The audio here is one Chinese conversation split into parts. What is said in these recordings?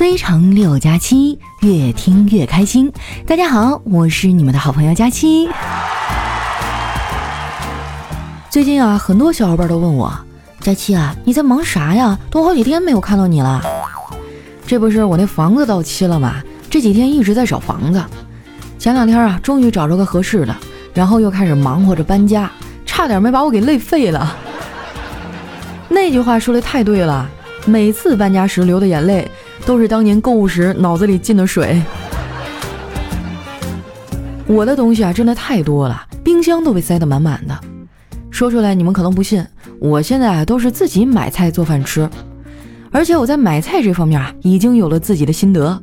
非常六加七，越听越开心。大家好，我是你们的好朋友佳期。最近啊，很多小伙伴都问我，佳期啊，你在忙啥呀？都好几天没有看到你了。这不是我那房子到期了吗？这几天一直在找房子。前两天啊，终于找着个合适的，然后又开始忙活着搬家，差点没把我给累废了。那句话说的太对了，每次搬家时流的眼泪，都是当年购物时脑子里进的水。我的东西啊，真的太多了，冰箱都被塞得满满的。说出来你们可能不信，我现在啊都是自己买菜做饭吃，而且我在买菜这方面啊已经有了自己的心得。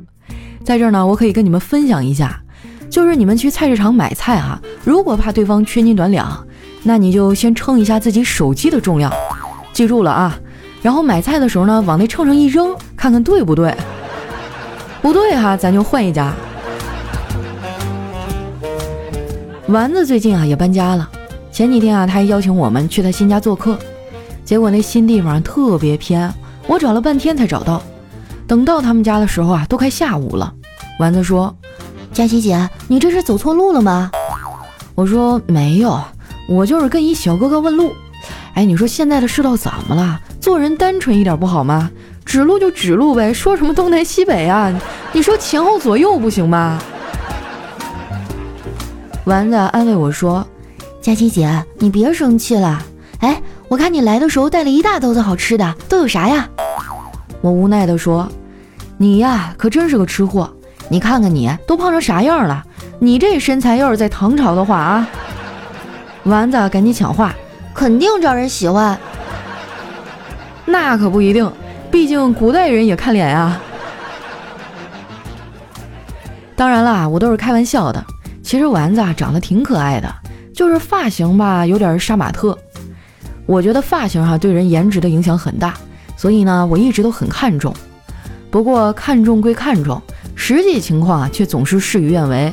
在这儿呢，我可以跟你们分享一下，就是你们去菜市场买菜哈，如果怕对方缺斤短两，那你就先称一下自己手机的重量。记住了啊，然后买菜的时候呢，往那秤上一扔，看看对不对。不对哈，咱就换一家。丸子最近啊也搬家了，前几天啊他还邀请我们去他新家做客，结果那新地方特别偏，我找了半天才找到。等到他们家的时候啊，都快下午了。丸子说：“佳琪姐，你这是走错路了吗？”我说：“没有，我就是跟一小哥哥问路。”哎，你说现在的世道怎么了？做人单纯一点不好吗？指路就指路呗，说什么东南西北啊？你说前后左右不行吗？丸子安慰我说：“佳琪姐，你别生气了。哎，我看你来的时候带了一大兜子好吃的，都有啥呀？”我无奈地说：“你呀，可真是个吃货。你看看你都胖成啥样了？你这身材要是在唐朝的话啊……”丸子赶紧抢话。肯定招人喜欢，那可不一定，毕竟古代人也看脸呀。当然啦，我都是开玩笑的。其实丸子啊长得挺可爱的，就是发型吧有点杀马特。我觉得发型哈对人颜值的影响很大，所以呢我一直都很看重。不过看重归看重，实际情况啊却总是事与愿违。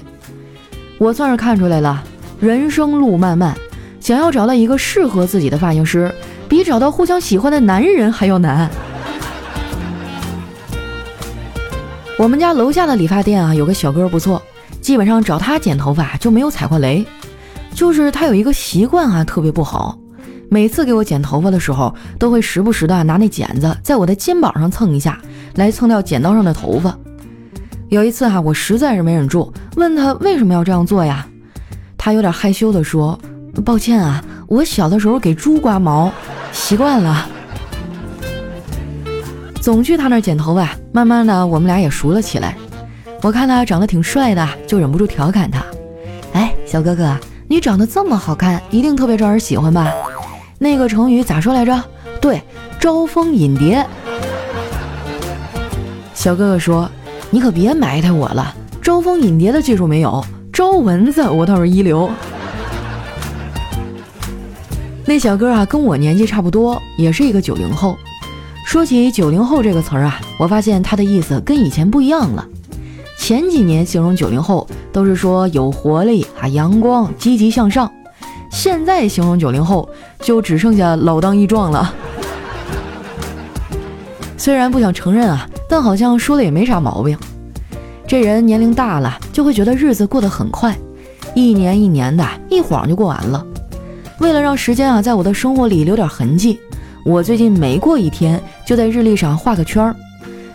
我算是看出来了，人生路漫漫。想要找到一个适合自己的发型师，比找到互相喜欢的男人还要难。我们家楼下的理发店啊，有个小哥不错，基本上找他剪头发就没有踩过雷。就是他有一个习惯啊，特别不好，每次给我剪头发的时候，都会时不时的拿那剪子在我的肩膀上蹭一下，来蹭掉剪刀上的头发。有一次哈，我实在是没忍住，问他为什么要这样做呀？他有点害羞的说。抱歉啊，我小的时候给猪刮毛，习惯了。总去他那儿剪头发，慢慢的我们俩也熟了起来。我看他长得挺帅的，就忍不住调侃他：“哎，小哥哥，你长得这么好看，一定特别招人喜欢吧？那个成语咋说来着？对，招蜂引蝶。”小哥哥说：“你可别埋汰我了，招蜂引蝶的技术没有，招蚊子我倒是一流。”那小哥啊，跟我年纪差不多，也是一个九零后。说起九零后这个词儿啊，我发现它的意思跟以前不一样了。前几年形容九零后都是说有活力啊、阳光、积极向上，现在形容九零后就只剩下老当益壮了。虽然不想承认啊，但好像说的也没啥毛病。这人年龄大了，就会觉得日子过得很快，一年一年的，一晃就过完了。为了让时间啊在我的生活里留点痕迹，我最近每过一天就在日历上画个圈儿。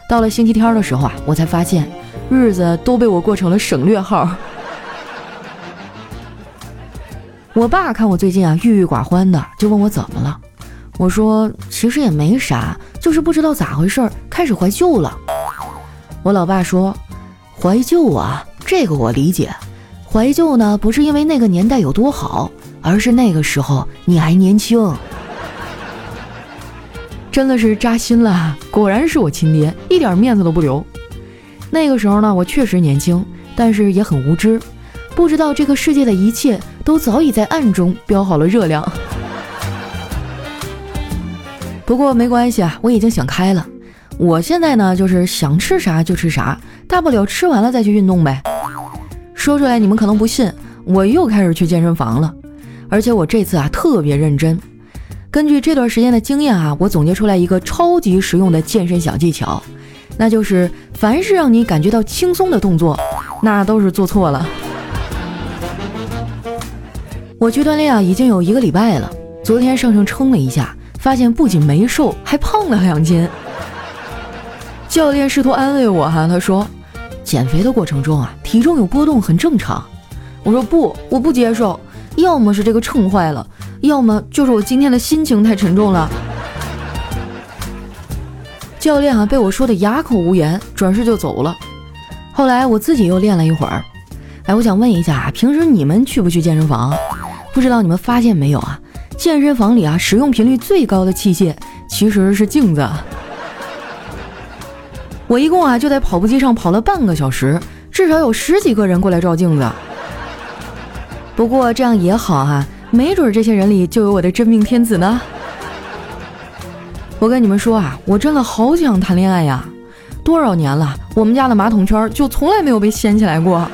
到了星期天的时候啊，我才发现日子都被我过成了省略号。我爸看我最近啊郁郁寡欢的，就问我怎么了。我说其实也没啥，就是不知道咋回事，开始怀旧了。我老爸说，怀旧啊，这个我理解。怀旧呢，不是因为那个年代有多好。而是那个时候你还年轻，真的是扎心了。果然是我亲爹，一点面子都不留。那个时候呢，我确实年轻，但是也很无知，不知道这个世界的一切都早已在暗中标好了热量。不过没关系啊，我已经想开了。我现在呢，就是想吃啥就吃啥，大不了吃完了再去运动呗。说出来你们可能不信，我又开始去健身房了。而且我这次啊特别认真，根据这段时间的经验啊，我总结出来一个超级实用的健身小技巧，那就是凡是让你感觉到轻松的动作，那都是做错了。我去锻炼啊，已经有一个礼拜了。昨天上称称了一下，发现不仅没瘦，还胖了两斤。教练试图安慰我哈，他说：“减肥的过程中啊，体重有波动很正常。”我说：“不，我不接受。要么是这个秤坏了，要么就是我今天的心情太沉重了。”教练啊，被我说的哑口无言，转身就走了。后来我自己又练了一会儿。哎，我想问一下，平时你们去不去健身房？不知道你们发现没有啊？健身房里啊，使用频率最高的器械其实是镜子。我一共啊就在跑步机上跑了半个小时，至少有十几个人过来照镜子。不过这样也好哈，没准这些人里就有我的真命天子呢。我跟你们说啊，我真的好想谈恋爱呀！多少年了，我们家的马桶圈就从来没有被掀起来过。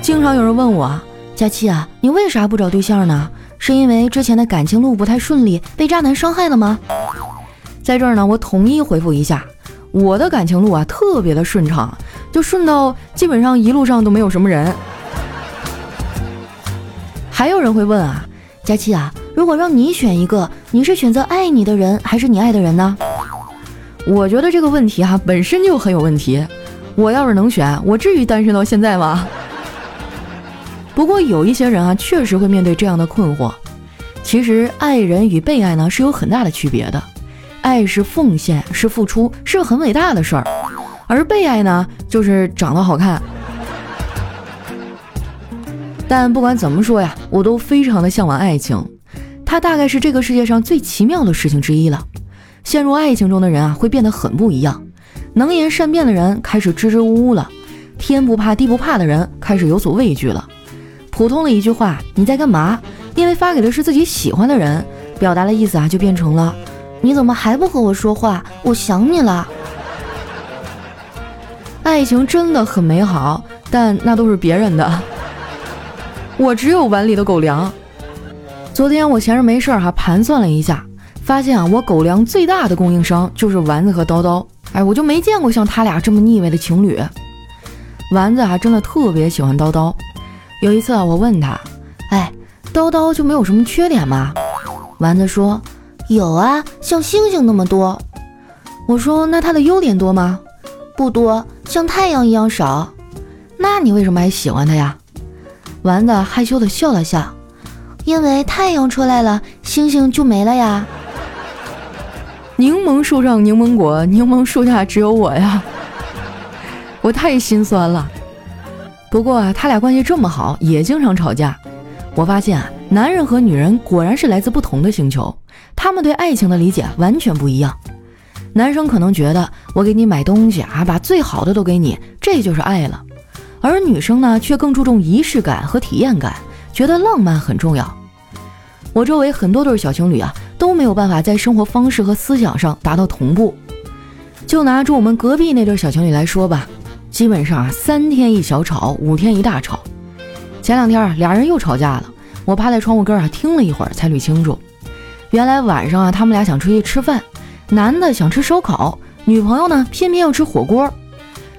经常有人问我。佳期啊，你为啥不找对象呢？是因为之前的感情路不太顺利，被渣男伤害了吗？在这儿呢，我统一回复一下，我的感情路啊特别的顺畅，就顺到基本上一路上都没有什么人。还有人会问啊，佳期啊，如果让你选一个，你是选择爱你的人还是你爱的人呢？我觉得这个问题哈本身就很有问题。我要是能选，我至于单身到现在吗？不过有一些人啊，确实会面对这样的困惑。其实爱人与被爱呢是有很大的区别的，爱是奉献，是付出，是很伟大的事儿，而被爱呢就是长得好看。但不管怎么说呀，我都非常的向往爱情，它大概是这个世界上最奇妙的事情之一了。陷入爱情中的人啊，会变得很不一样。能言善辩的人开始支支吾吾了，天不怕地不怕的人开始有所畏惧了。普通的一句话，你在干嘛？因为发给的是自己喜欢的人，表达的意思啊，就变成了你怎么还不和我说话？我想你了。爱情真的很美好，但那都是别人的，我只有碗里的狗粮。昨天我闲着没事儿哈，盘算了一下，发现啊，我狗粮最大的供应商就是丸子和叨叨。哎，我就没见过像他俩这么腻歪的情侣。丸子啊，真的特别喜欢叨叨。有一次啊，我问他：“哎，叨叨就没有什么缺点吗？”丸子说：“有啊，像星星那么多。”我说：“那它的优点多吗？”“不多，像太阳一样少。”“那你为什么还喜欢它呀？”丸子害羞的笑了笑：“因为太阳出来了，星星就没了呀。”柠檬树上柠檬果，柠檬树下只有我呀！我太心酸了。不过，他俩关系这么好，也经常吵架。我发现啊，男人和女人果然是来自不同的星球，他们对爱情的理解完全不一样。男生可能觉得我给你买东西啊，把最好的都给你，这就是爱了；而女生呢，却更注重仪式感和体验感，觉得浪漫很重要。我周围很多对小情侣啊，都没有办法在生活方式和思想上达到同步。就拿住我们隔壁那对小情侣来说吧。基本上啊，三天一小吵，五天一大吵。前两天啊，俩人又吵架了。我趴在窗户根儿啊，听了一会儿才捋清楚，原来晚上啊，他们俩想出去吃饭，男的想吃烧烤，女朋友呢偏偏要吃火锅。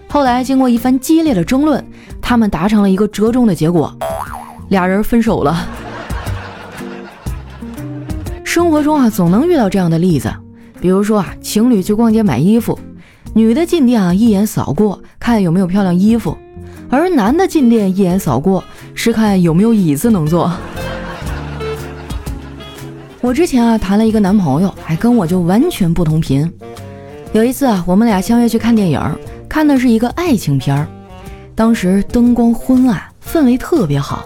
后来经过一番激烈的争论，他们达成了一个折中的结果，俩人分手了。生活中啊，总能遇到这样的例子，比如说啊，情侣去逛街买衣服。女的进店啊，一眼扫过，看有没有漂亮衣服；而男的进店一眼扫过，是看有没有椅子能坐。我之前啊谈了一个男朋友，还跟我就完全不同频。有一次啊，我们俩相约去看电影，看的是一个爱情片儿。当时灯光昏暗，氛围特别好。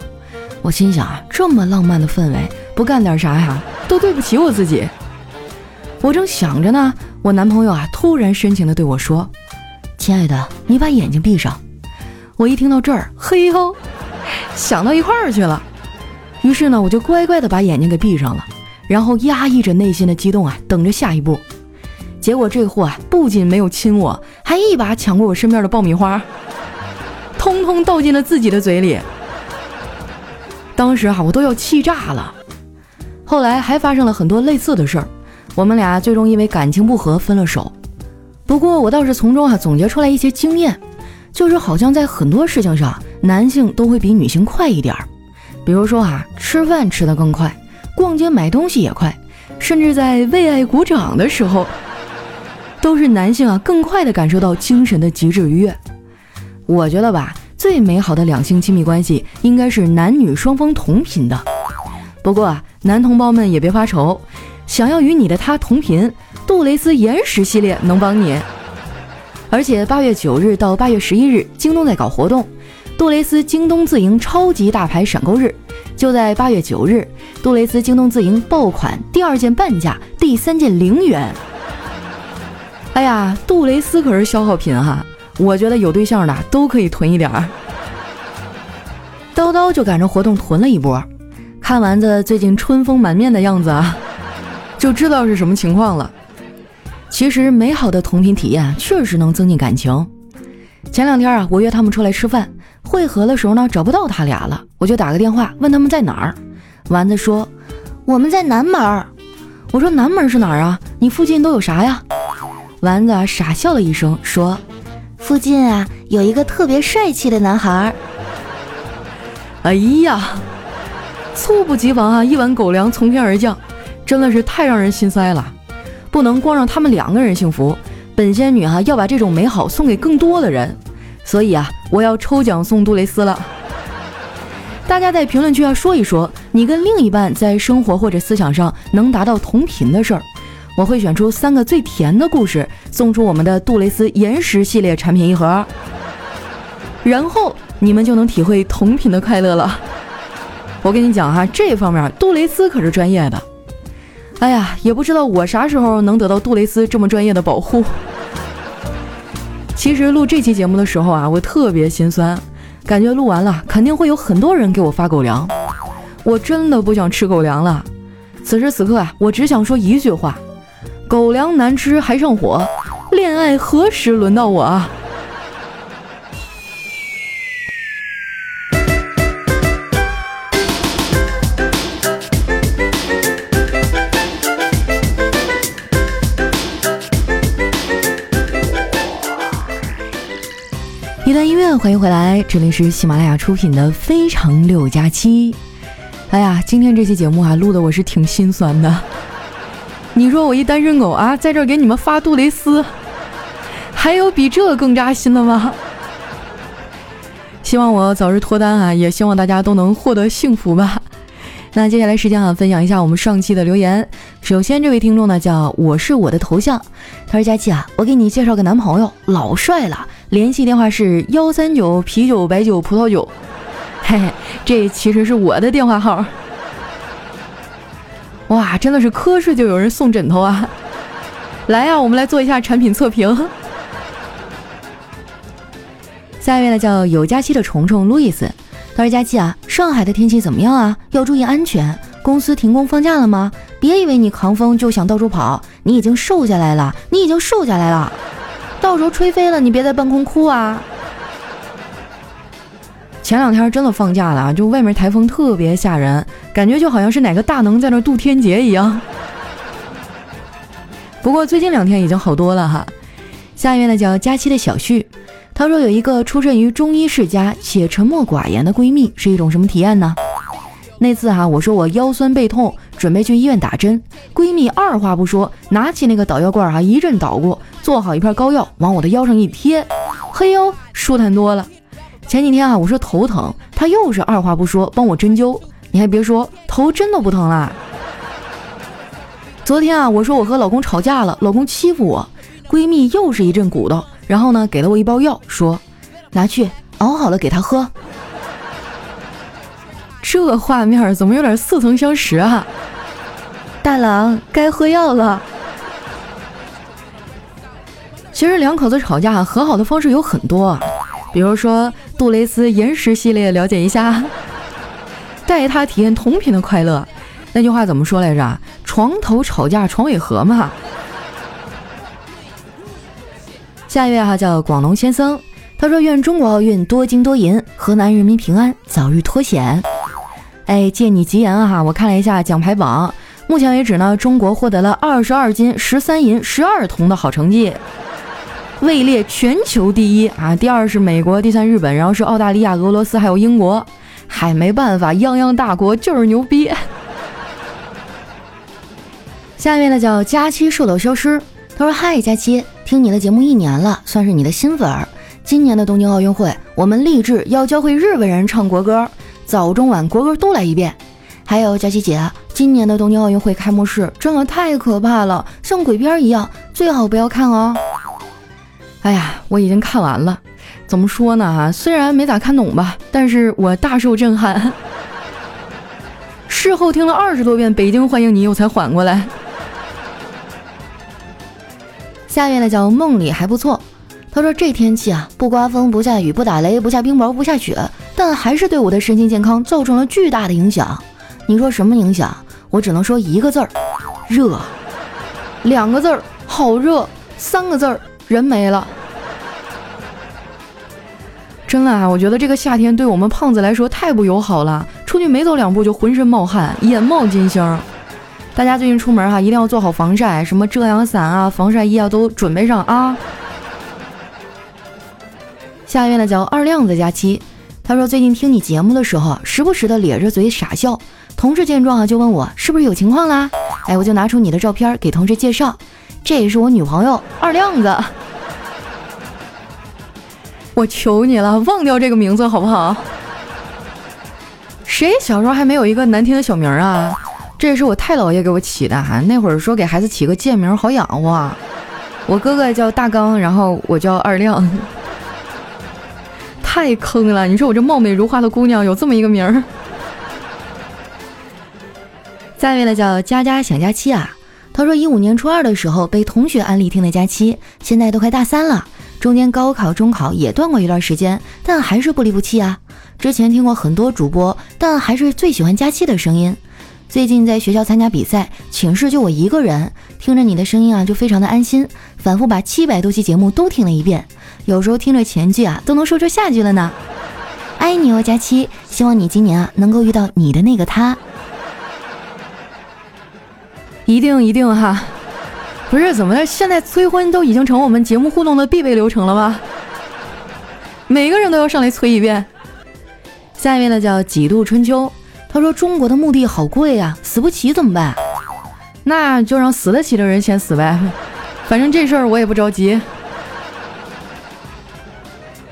我心想啊，这么浪漫的氛围，不干点啥呀，都对不起我自己。我正想着呢。我男朋友啊，突然深情地对我说：“亲爱的，你把眼睛闭上。”我一听到这儿，嘿吼，想到一块儿去了。于是呢，我就乖乖地把眼睛给闭上了，然后压抑着内心的激动啊，等着下一步。结果这货啊，不仅没有亲我，还一把抢过我身边的爆米花，通通倒进了自己的嘴里。当时哈，我都要气炸了。后来还发生了很多类似的事儿。我们俩最终因为感情不和分了手，不过我倒是从中啊总结出来一些经验，就是好像在很多事情上，男性都会比女性快一点儿。比如说啊，吃饭吃得更快，逛街买东西也快，甚至在为爱鼓掌的时候，都是男性啊更快的感受到精神的极致愉悦。我觉得吧，最美好的两性亲密关系应该是男女双方同频的。不过啊，男同胞们也别发愁，想要与你的他同频。杜蕾斯延时系列能帮你，而且八月九日到八月十一日，京东在搞活动，杜蕾斯京东自营超级大牌闪购日，就在八月九日，杜蕾斯京东自营爆款，第二件半价，第三件零元。哎呀，杜蕾斯可是消耗品哈，我觉得有对象的都可以囤一点儿。叨叨就赶着活动囤了一波，看丸子最近春风满面的样子啊，就知道是什么情况了。其实美好的同频体验确实能增进感情。前两天啊，我约他们出来吃饭，汇合的时候呢找不到他俩了，我就打个电话问他们在哪儿。丸子说我们在南门。我说南门是哪儿啊？你附近都有啥呀？丸子傻笑了一声说，附近啊有一个特别帅气的男孩。哎呀，猝不及防啊，一碗狗粮从天而降，真的是太让人心塞了。不能光让他们两个人幸福，本仙女哈要把这种美好送给更多的人，所以啊，我要抽奖送杜蕾斯了。大家在评论区要说一说，你跟另一半在生活或者思想上能达到同频的事儿，我会选出三个最甜的故事，送出我们的杜蕾斯延时系列产品一盒，然后你们就能体会同频的快乐了。我跟你讲哈，这方面杜蕾斯可是专业的。哎呀，也不知道我啥时候能得到杜蕾斯这么专业的保护。其实录这期节目的时候啊，我特别心酸，感觉录完了肯定会有很多人给我发狗粮，我真的不想吃狗粮了。此时此刻啊，我只想说一句话：狗粮难吃还上火，恋爱何时轮到我啊？一段音乐，欢迎回来，这里是喜马拉雅出品的《非常六加七》。哎呀，今天这期节目啊，录的我是挺心酸的。你说我一单身狗啊，在这给你们发杜蕾斯，还有比这更扎心的吗？希望我早日脱单啊，也希望大家都能获得幸福吧。那接下来时间啊，分享一下我们上期的留言。首先，这位听众呢叫我是我的头像，他说：“佳琪啊，我给你介绍个男朋友，老帅了。”联系电话是幺三九啤酒白酒葡萄酒，嘿嘿，这其实是我的电话号。哇，真的是瞌睡就有人送枕头啊！来呀，我们来做一下产品测评。下一位呢叫有假期的虫虫路易斯，他说：“佳期啊，上海的天气怎么样啊？要注意安全。公司停工放假了吗？别以为你扛风就想到处跑，你已经瘦下来了，你已经瘦下来了。”到时候吹飞了，你别在半空哭啊！前两天真的放假了啊，就外面台风特别吓人，感觉就好像是哪个大能在那渡天劫一样。不过最近两天已经好多了哈。下一位呢叫佳期的小旭，他说有一个出身于中医世家且沉默寡言的闺蜜是一种什么体验呢？那次哈，我说我腰酸背痛，准备去医院打针，闺蜜二话不说，拿起那个导药罐哈，一阵捣鼓，做好一片膏药，往我的腰上一贴，嘿呦，舒坦多了。前几天啊，我说头疼，她又是二话不说帮我针灸，你还别说，头真的不疼了。昨天啊，我说我和老公吵架了，老公欺负我，闺蜜又是一阵鼓捣，然后呢，给了我一包药，说拿去熬好了给他喝。这画面怎么有点似曾相识啊？大郎该喝药了。其实两口子吵架和好的方式有很多，比如说杜蕾斯岩石系列了解一下，带他体验同频的快乐。那句话怎么说来着？床头吵架床尾和嘛。下一位哈叫广龙先生，他说愿中国奥运多金多银，河南人民平安，早日脱险。哎，借你吉言啊哈！我看了一下奖牌榜，目前为止呢，中国获得了二十二金、十三银、十二铜的好成绩。位列全球第一啊，第二是美国，第三日本，然后是澳大利亚、俄罗斯还有英国。嗨，没办法，泱泱大国就是牛逼。下面呢叫佳期瘦到消失，他说：“嗨，佳期，听你的节目一年了，算是你的新粉儿。今年的东京奥运会，我们立志要教会日本人唱国歌，早中晚国歌都来一遍。还有佳琪姐，今年的东京奥运会开幕式真的太可怕了，像鬼片一样，最好不要看哦。哎呀，我已经看完了。”怎么说呢？哈，虽然没咋看懂吧，但是我大受震撼。事后听了二十多遍《北京欢迎你》，我才缓过来。下面的叫梦里还不错。他说这天气啊，不刮风，不下雨，不打雷，不下冰雹，不下雪，但还是对我的身心健康造成了巨大的影响。你说什么影响？我只能说一个字儿：热。两个字儿：好热。三个字儿：人没了。真的啊，我觉得这个夏天对我们胖子来说太不友好了，出去没走两步就浑身冒汗，眼冒金星。大家最近出门哈，一定要做好防晒，什么遮阳伞啊、防晒衣啊都准备上啊。下一位呢叫二亮子假期，他说最近听你节目的时候，时不时的咧着嘴傻笑，同事见状啊就问我是不是有情况啦？哎，我就拿出你的照片给同事介绍，这也是我女朋友二亮子。我求你了，忘掉这个名字好不好？谁小时候还没有一个难听的小名啊？这是我太姥爷给我起的哈。那会儿说给孩子起个贱名好养活。我哥哥叫大刚，然后我叫二亮，太坑了。你说我这貌美如花的姑娘有这么一个名儿？下一位呢叫佳佳想佳期啊。他说一五年初二的时候被同学安利听的佳期，现在都快大三了。中间高考、中考也断过一段时间，但还是不离不弃啊。之前听过很多主播，但还是最喜欢佳期的声音。最近在学校参加比赛，寝室就我一个人，听着你的声音啊，就非常的安心。反复把七百多期节目都听了一遍，有时候听着前句啊，都能说出下句了呢。爱你哦，佳期，希望你今年啊能够遇到你的那个他。一定一定哈。不是怎么的？现在催婚都已经成我们节目互动的必备流程了吗？每个人都要上来催一遍。下面呢叫几度春秋，他说中国的墓地好贵呀，死不起怎么办？那就让死得起的人先死呗，反正这事儿我也不着急。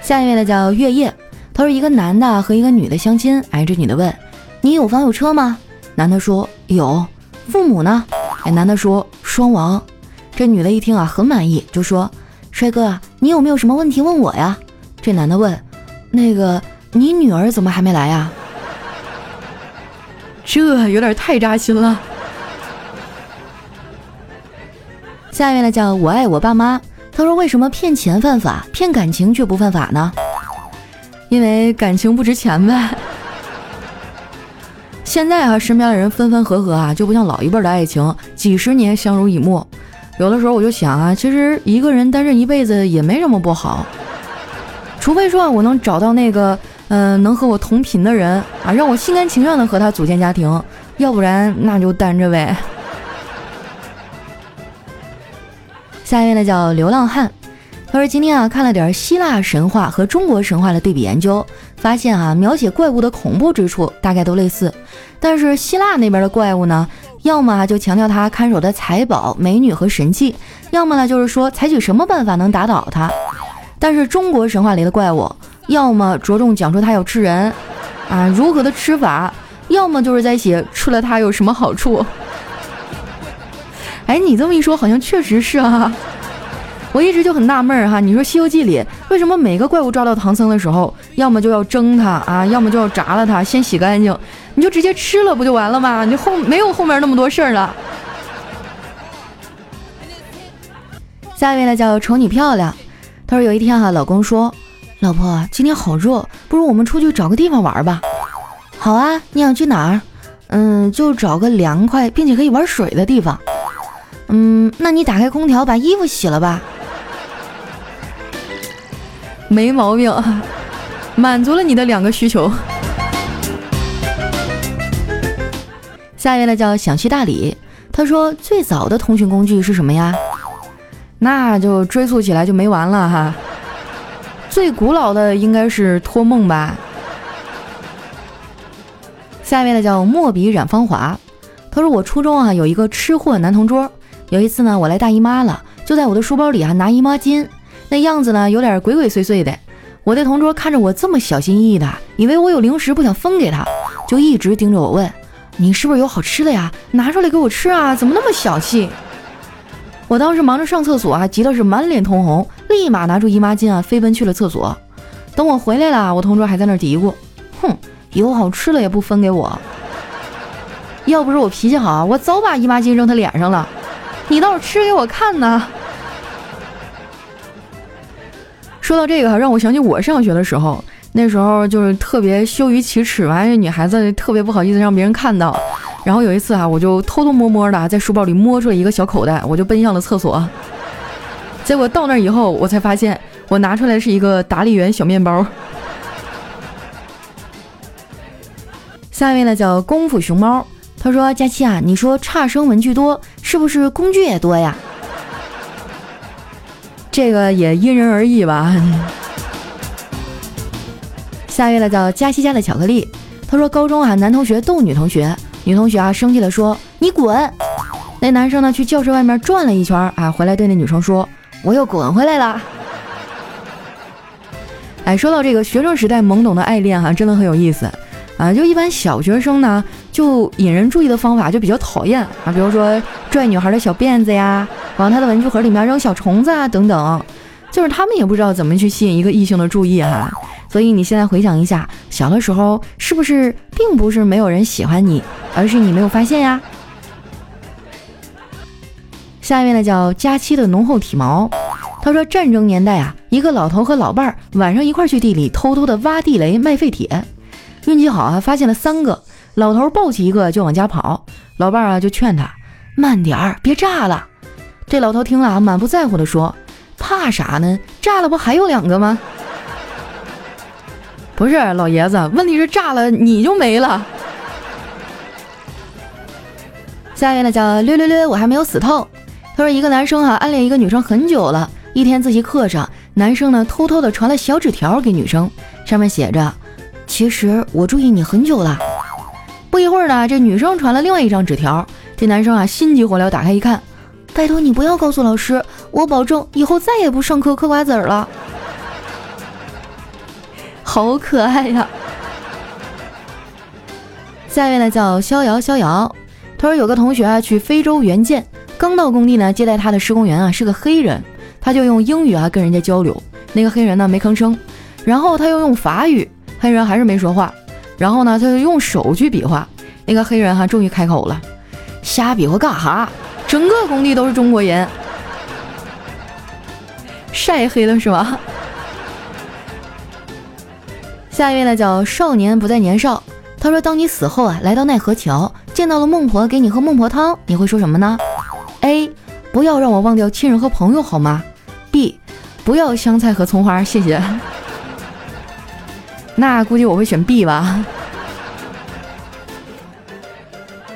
下一位呢叫月夜，他说一个男的和一个女的相亲，挨着女的问：“你有房有车吗？”男的说：“有。”父母呢？哎，男的说：“双亡。”这女的一听啊，很满意，就说：“帅哥，你有没有什么问题问我呀？”这男的问：“那个，你女儿怎么还没来呀？” 这有点太扎心了。下面呢，叫我爱我爸妈。他说：“为什么骗钱犯法，骗感情却不犯法呢？”因为感情不值钱呗。现在啊，身边的人分分合合啊，就不像老一辈的爱情，几十年相濡以沫。有的时候我就想啊，其实一个人单身一辈子也没什么不好，除非说我能找到那个，嗯，能和我同频的人啊，让我心甘情愿的和他组建家庭，要不然那就单着呗。下一位呢叫流浪汉，他说今天啊看了点希腊神话和中国神话的对比研究，发现啊描写怪物的恐怖之处大概都类似，但是希腊那边的怪物呢？要么就强调他看守的财宝、美女和神器，要么呢就是说采取什么办法能打倒他。但是中国神话里的怪物，要么着重讲述他要吃人，啊如何的吃法，要么就是在写吃了他有什么好处。哎，你这么一说，好像确实是啊。我一直就很纳闷儿哈，你说《西游记》里为什么每个怪物抓到唐僧的时候，要么就要蒸它啊，要么就要炸了它，先洗干净，你就直接吃了不就完了吗？你后没有后面那么多事儿了。下一位呢叫丑女漂亮，她说有一天哈，老公说，老婆今天好热，不如我们出去找个地方玩吧。好啊，你想去哪儿？嗯，就找个凉快并且可以玩水的地方。嗯，那你打开空调把衣服洗了吧。没毛病，满足了你的两个需求。下一位呢叫想去大理，他说最早的通讯工具是什么呀？那就追溯起来就没完了哈。最古老的应该是托梦吧。下一位呢叫墨笔染芳华，他说我初中啊有一个吃货男同桌，有一次呢我来大姨妈了，就在我的书包里啊拿姨妈巾，那样子呢有点鬼鬼祟祟的。我的同桌看着我这么小心翼翼的，以为我有零食不想分给他，就一直盯着我问：“你是不是有好吃的呀？拿出来给我吃啊！怎么那么小气？”我当时忙着上厕所啊，急得是满脸通红，立马拿出姨妈巾啊，飞奔去了厕所。等我回来了，我同桌还在那嘀咕：“哼，有好吃的也不分给我。要不是我脾气好，我早把姨妈巾扔他脸上了。你倒是吃给我看呢。”说到这个哈，让我想起我上学的时候，那时候就是特别羞于启齿嘛，女孩子特别不好意思让别人看到。然后有一次啊，我就偷偷摸摸的在书包里摸出了一个小口袋，我就奔向了厕所。结果到那以后，我才发现我拿出来是一个达利园小面包。下一位呢叫功夫熊猫，他说：“佳期啊，你说差生文具多，是不是工具也多呀？”这个也因人而异吧。下一位呢叫佳西家的巧克力，他说高中啊男同学逗女同学，女同学啊生气的说你滚。那男生呢去教室外面转了一圈啊，回来对那女生说我又滚回来了。哎，说到这个学生时代懵懂的爱恋哈，真的很有意思啊。就一般小学生呢，就引人注意的方法就比较讨厌啊，比如说拽女孩的小辫子呀。往她的文具盒里面扔小虫子啊，等等，就是他们也不知道怎么去吸引一个异性的注意哈。所以你现在回想一下，小的时候是不是并不是没有人喜欢你，而是你没有发现呀？下一位呢叫佳期的浓厚体毛，他说战争年代啊，一个老头和老伴儿晚上一块去地里偷偷的挖地雷卖废铁，运气好啊，发现了三个。老头抱起一个就往家跑，老伴儿啊就劝他慢点儿，别炸了。这老头听了啊，满不在乎地说：“怕啥呢？炸了不还有两个吗？” 不是老爷子，问题是炸了你就没了。下一位呢叫略略略，我还没有死透。他说一个男生啊暗恋一个女生很久了，一天自习课上，男生呢偷偷的传了小纸条给女生，上面写着：“其实我注意你很久了。”不一会儿呢，这女生传了另外一张纸条，这男生啊心急火燎打开一看。拜托你不要告诉老师，我保证以后再也不上课嗑瓜子儿了。好可爱呀！下一位呢叫逍遥逍遥，他说有个同学啊去非洲援建，刚到工地呢接待他的施工员啊是个黑人，他就用英语啊跟人家交流，那个黑人呢没吭声，然后他又用法语，黑人还是没说话，然后呢他就用手去比划，那个黑人哈终于开口了，瞎比划干哈？整个工地都是中国人，晒黑了是吧？下一位呢，叫少年不再年少。他说：“当你死后啊，来到奈何桥，见到了孟婆给你喝孟婆汤，你会说什么呢？A. 不要让我忘掉亲人和朋友好吗？B. 不要香菜和葱花，谢谢。那估计我会选 B 吧。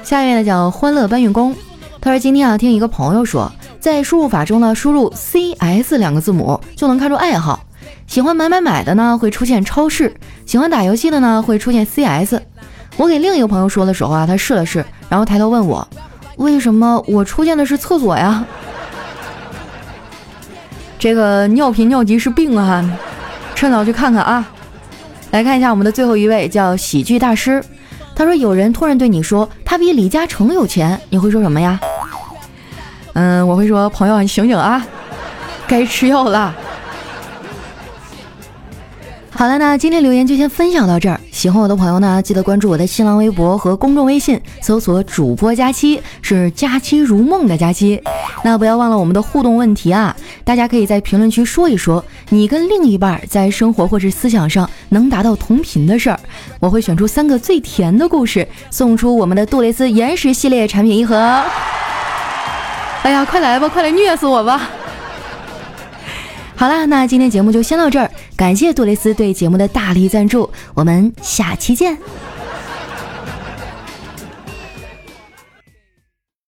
下一位呢，叫欢乐搬运工。他说：“今天啊，听一个朋友说，在输入法中呢，输入 C S 两个字母就能看出爱好。喜欢买买买的呢，会出现超市；喜欢打游戏的呢，会出现 C S。我给另一个朋友说的时候啊，他试了试，然后抬头问我，为什么我出现的是厕所呀？这个尿频尿急是病啊，趁早去看看啊。来看一下我们的最后一位，叫喜剧大师。”他说：“有人突然对你说他比李嘉诚有钱，你会说什么呀？”嗯，我会说：“朋友，你醒醒啊，该吃药了。”好了，那今天留言就先分享到这儿。喜欢我的朋友呢，记得关注我的新浪微博和公众微信，搜索“主播佳期”，是“佳期如梦”的佳期。那不要忘了我们的互动问题啊，大家可以在评论区说一说，你跟另一半在生活或是思想上能达到同频的事儿。我会选出三个最甜的故事，送出我们的杜蕾斯岩石系列产品一盒。哎呀，快来吧，快来虐死我吧！好啦，那今天节目就先到这儿，感谢杜蕾斯对节目的大力赞助，我们下期见。